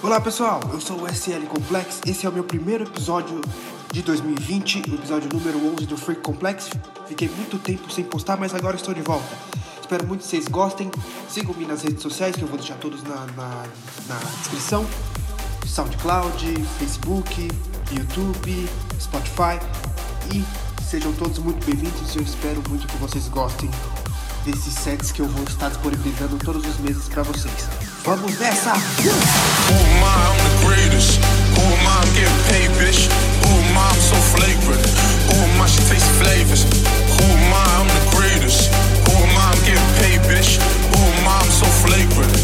Olá pessoal, eu sou o SL Complex, esse é o meu primeiro episódio de 2020, o episódio número 11 do Freak Complex. Fiquei muito tempo sem postar, mas agora estou de volta. Espero muito que vocês gostem. Sigam-me nas redes sociais, que eu vou deixar todos na, na, na descrição: SoundCloud, Facebook, YouTube, Spotify. E sejam todos muito bem-vindos. Eu espero muito que vocês gostem desses sets que eu vou estar disponibilizando todos os meses para vocês. Vamos nessa! Who am I? I'm the greatest. Who am I? I'm getting paid, bitch. Who am I? I'm so flagrant.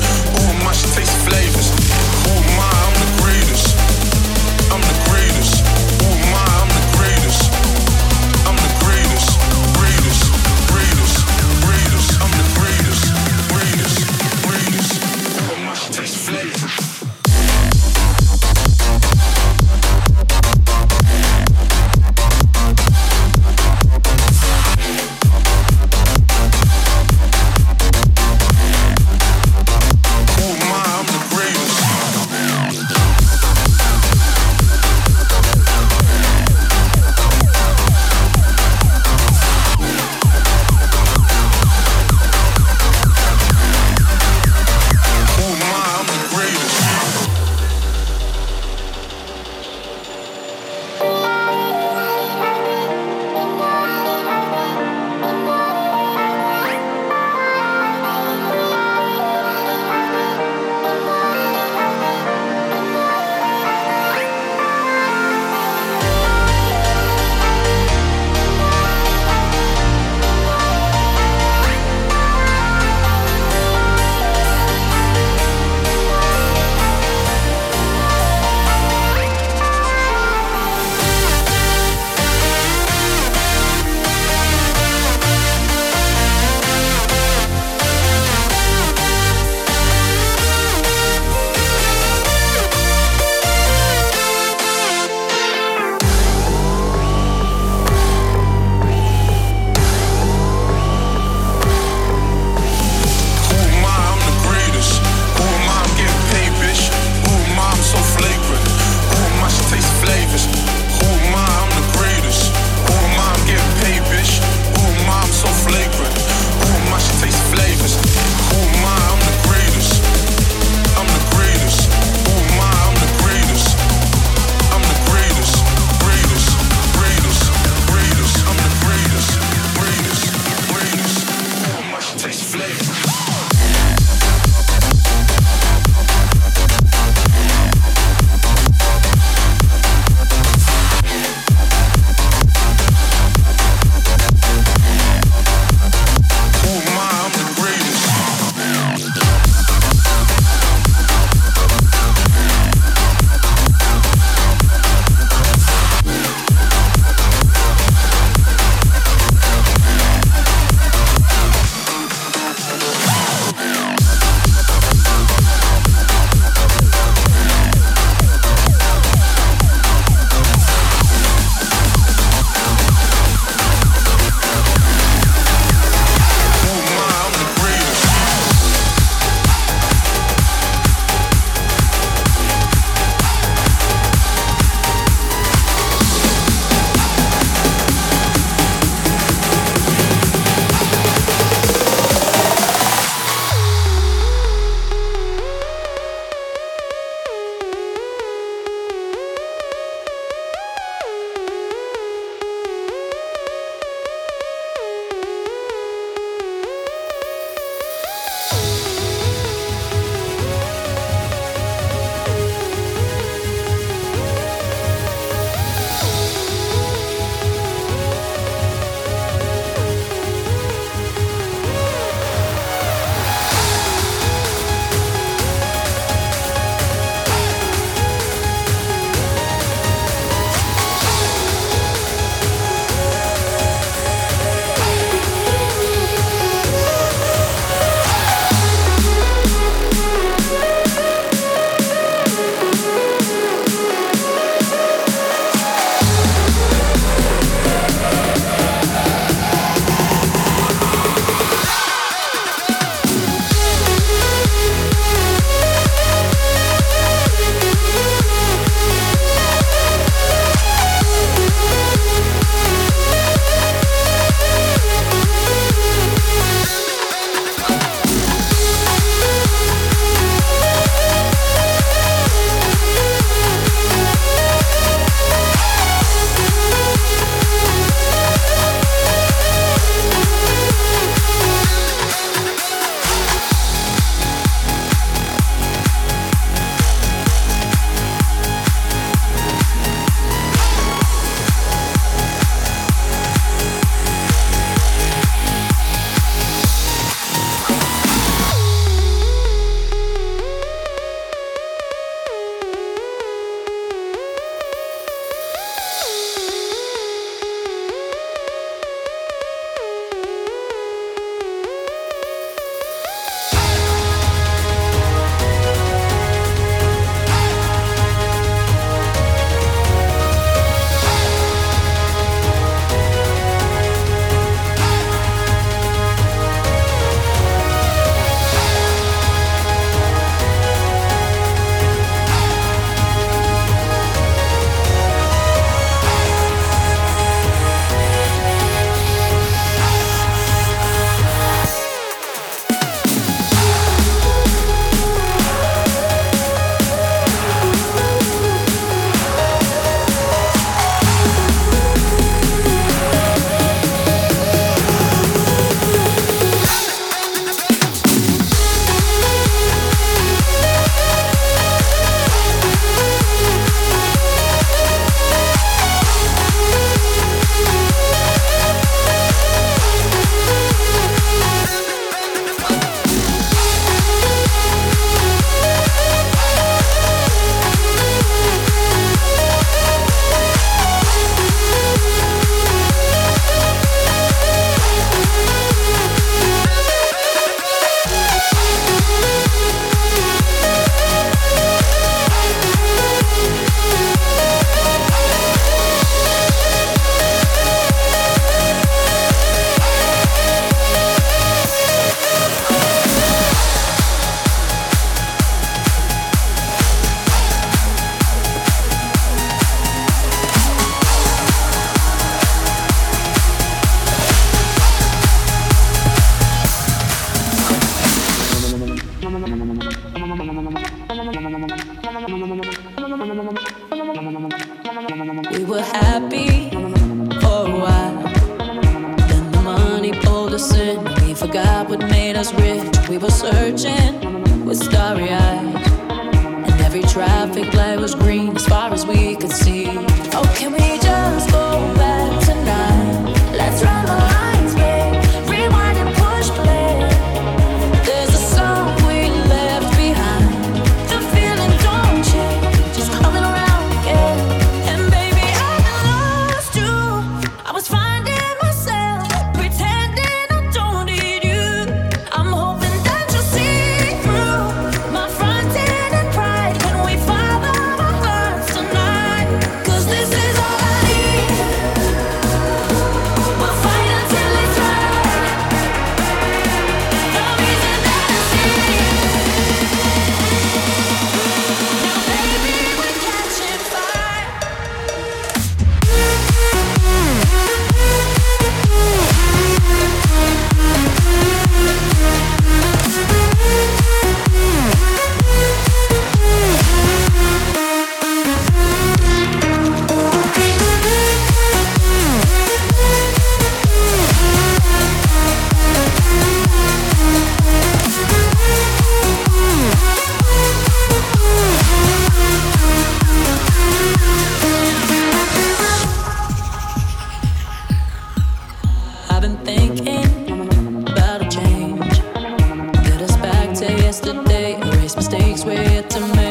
it to me.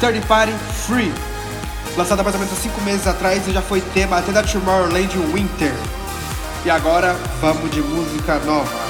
Third Party Free. Lançada mais ou menos há 5 meses atrás e já foi tema até da Tomorrowland Winter. E agora vamos de música nova.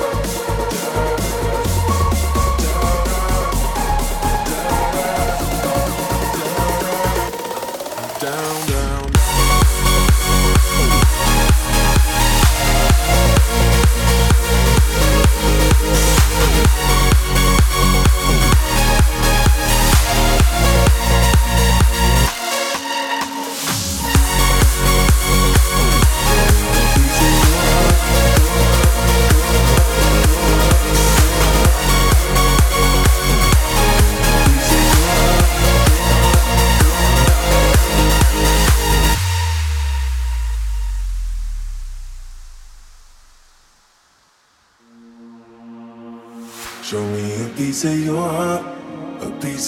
Piece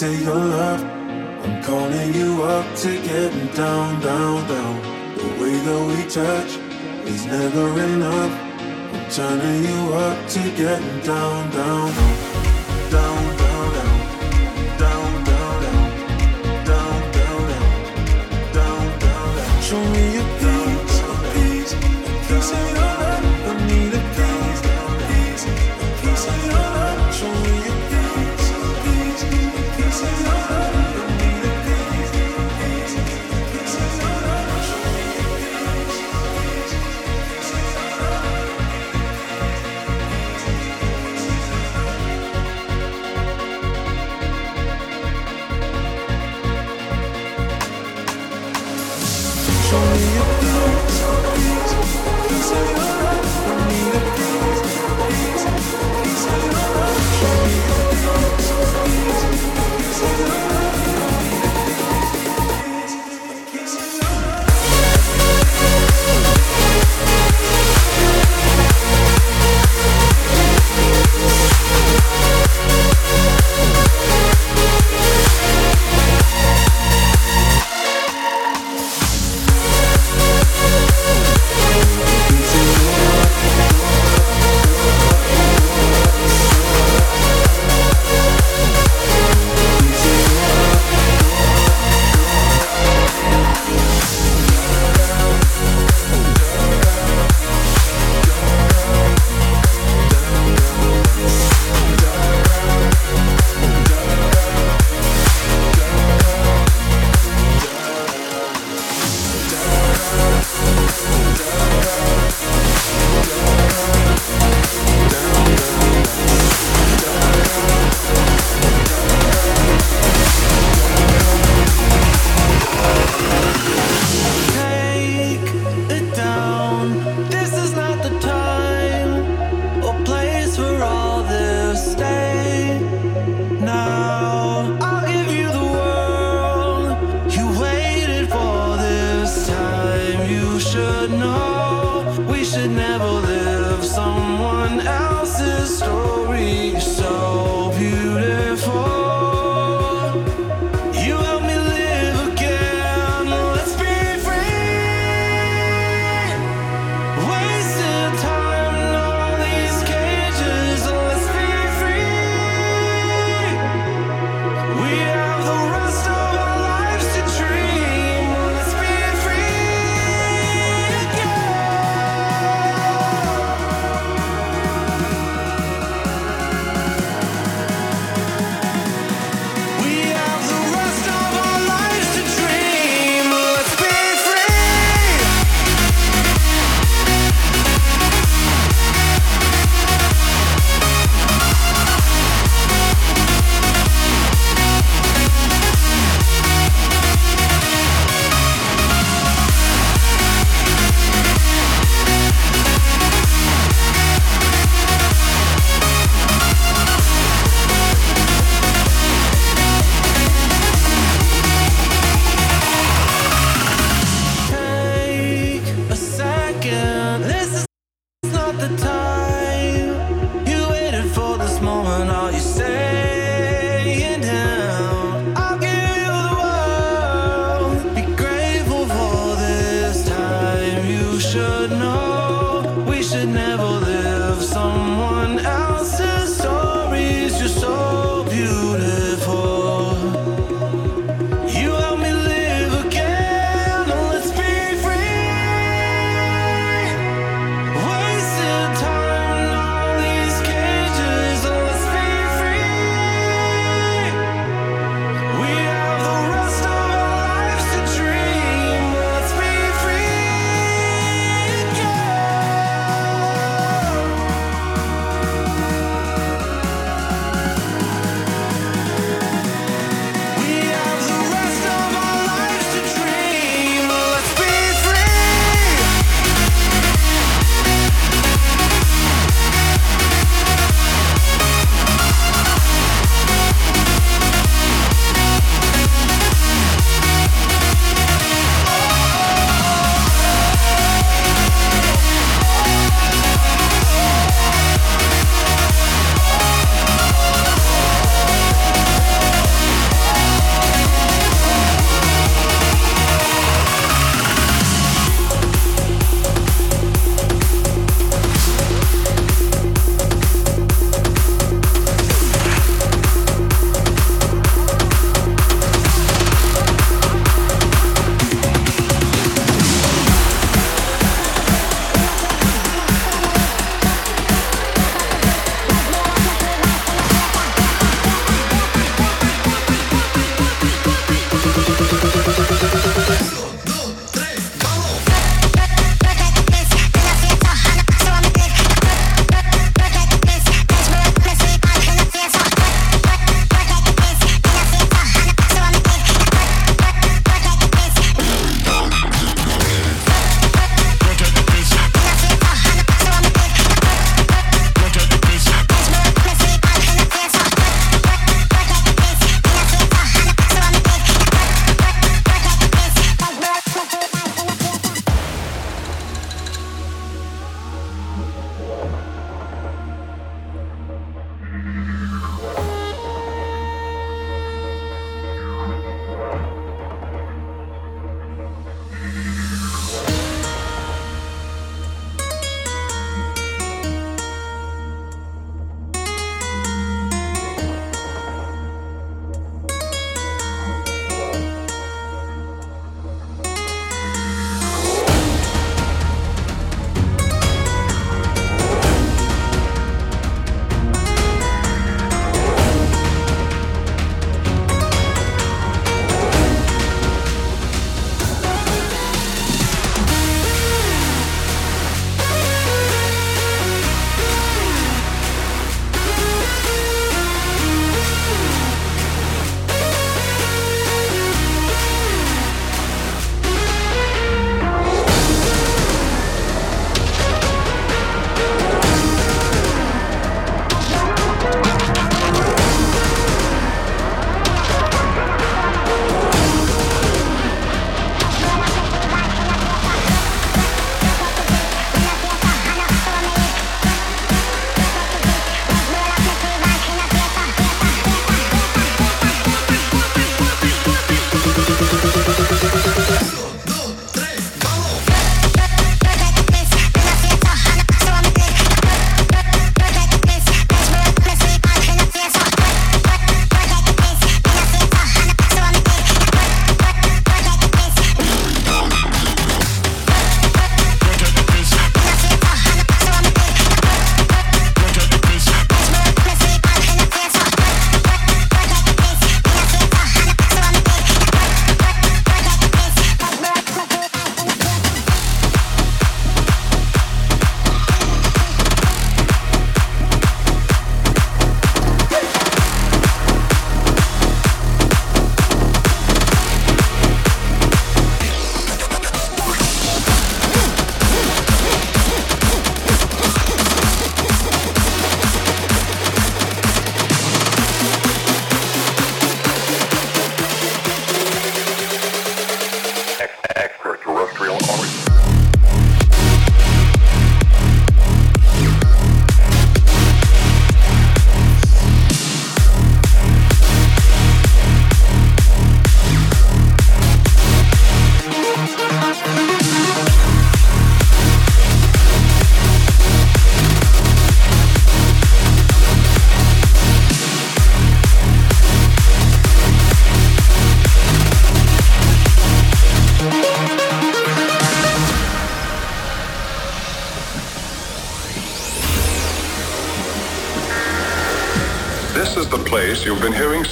of your love. I'm calling you up to getting down, down, down. The way that we touch is never enough. I'm turning you up to getting down, down, down,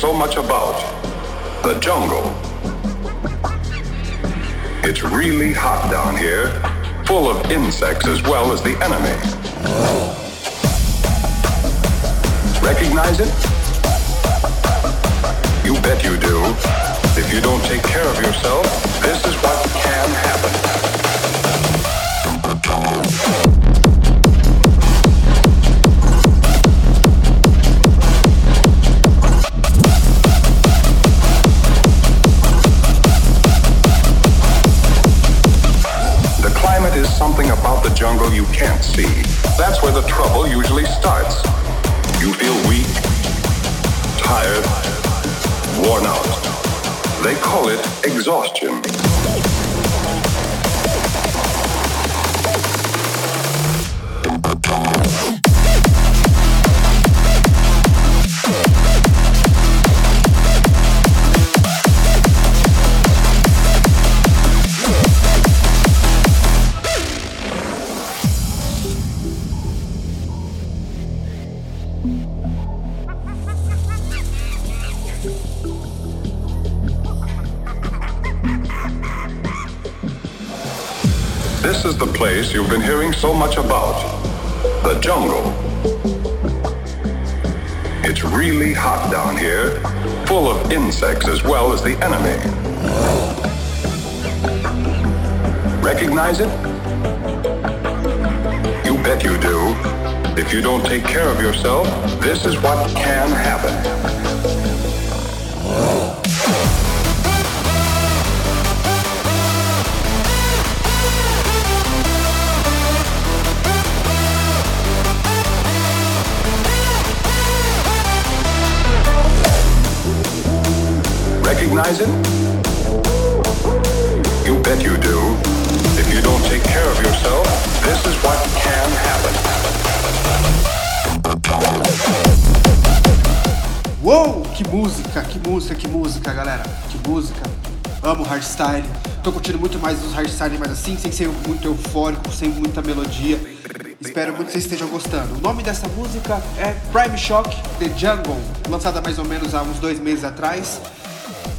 so much about. The jungle. It's really hot down here, full of insects as well as the enemy. Recognize it? You bet you do. If you don't take care of yourself, If you don't take care of yourself, this is what can happen. recognize it? You bet you do. If you don't take care of yourself, Uou, que música, que música, que música, galera. Que música. Amo hardstyle. Tô curtindo muito mais os hardstyle, mas assim, sem ser muito eufórico, sem muita melodia. Espero muito que vocês estejam gostando. O nome dessa música é Prime Shock The Jungle, lançada mais ou menos há uns dois meses atrás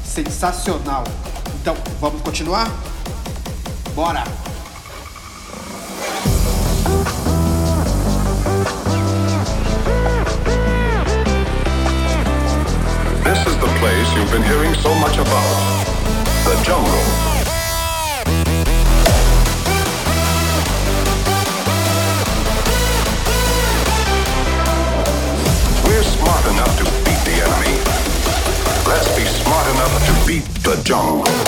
sensacional. Então, vamos continuar? Bora! Been hearing so much about. The jungle. We're smart enough to beat the enemy Let's be smart enough to beat the jungle.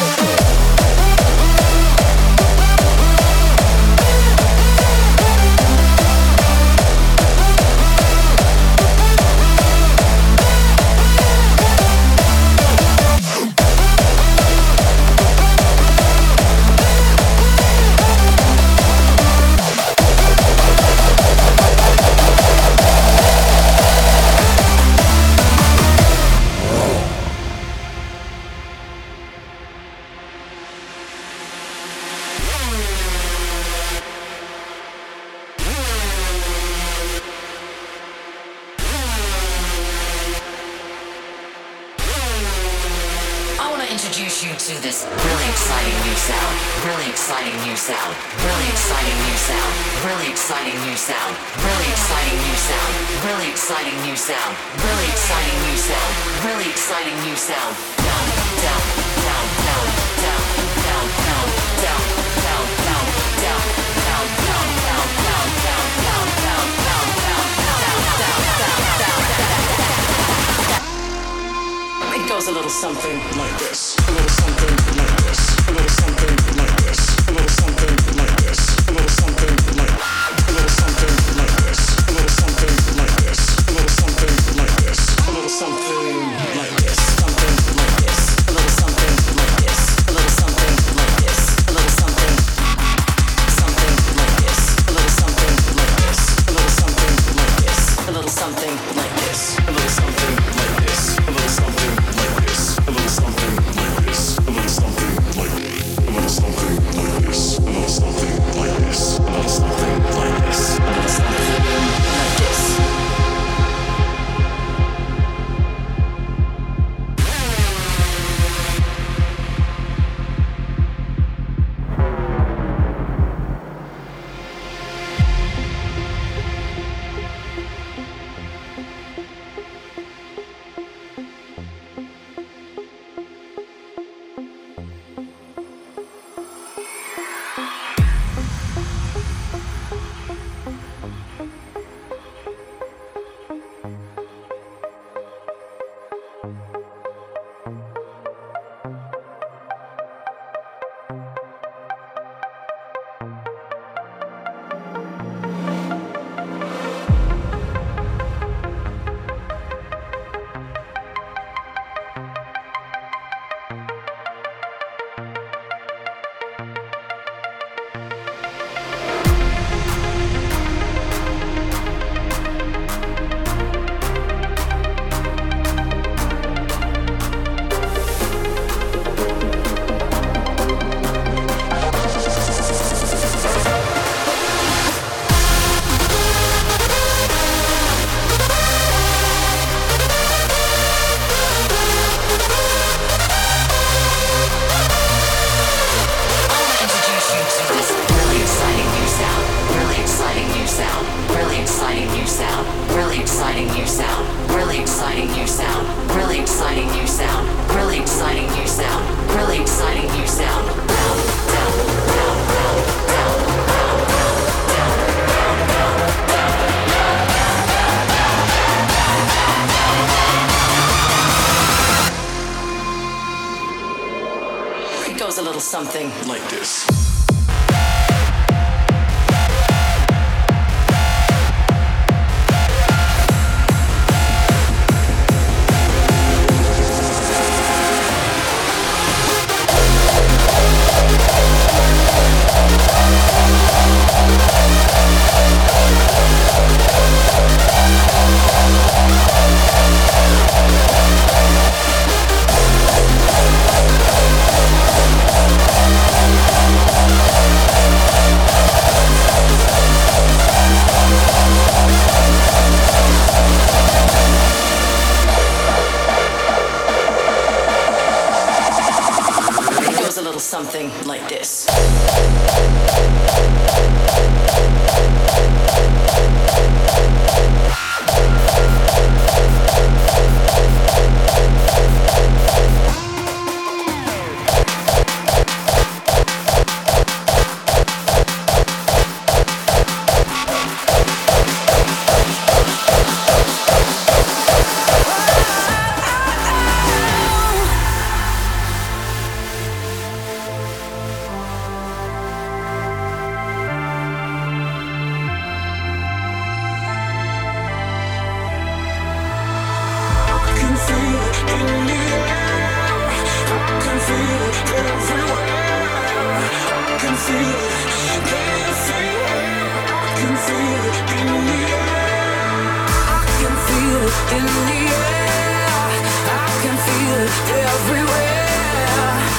everywhere.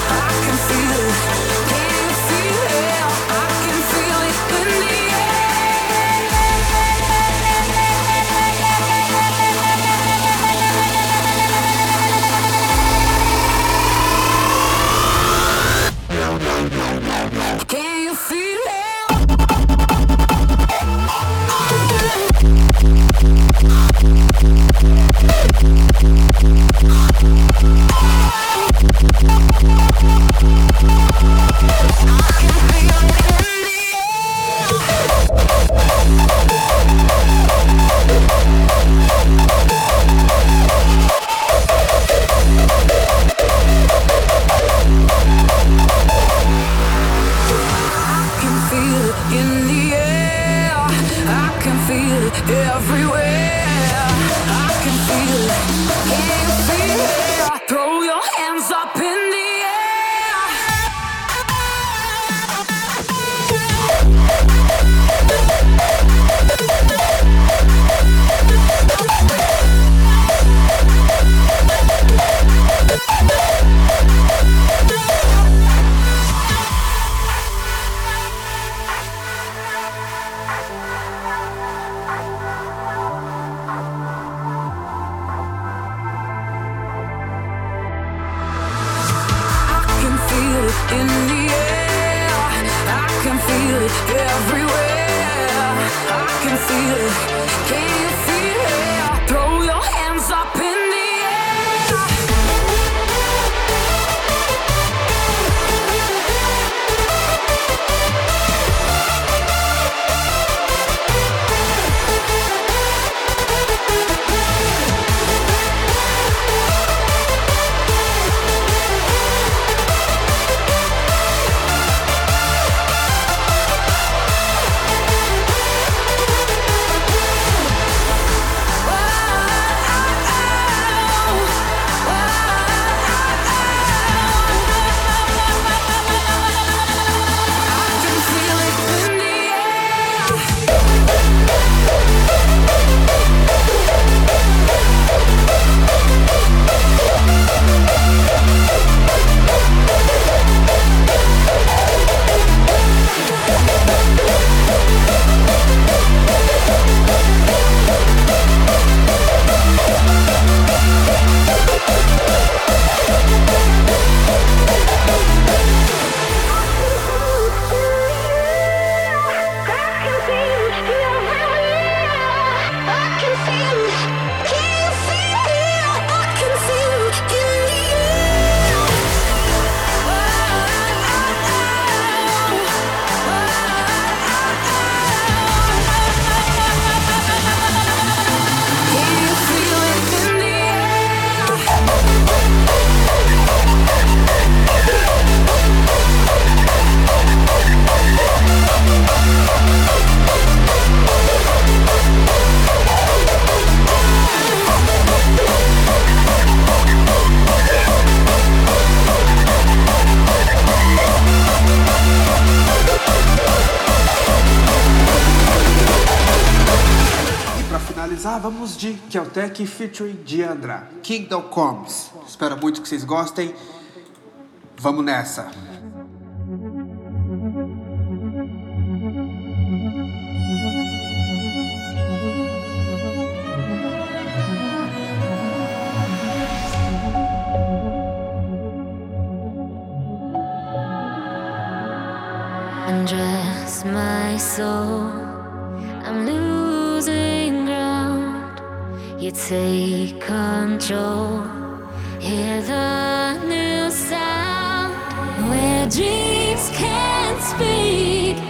I can feel it. I can feel it in the air. Keltec featuring Diandra, Kingdom Comes. Espero muito que vocês gostem. Vamos nessa. Undress my soul. You take control. Hear the new sound where dreams can't speak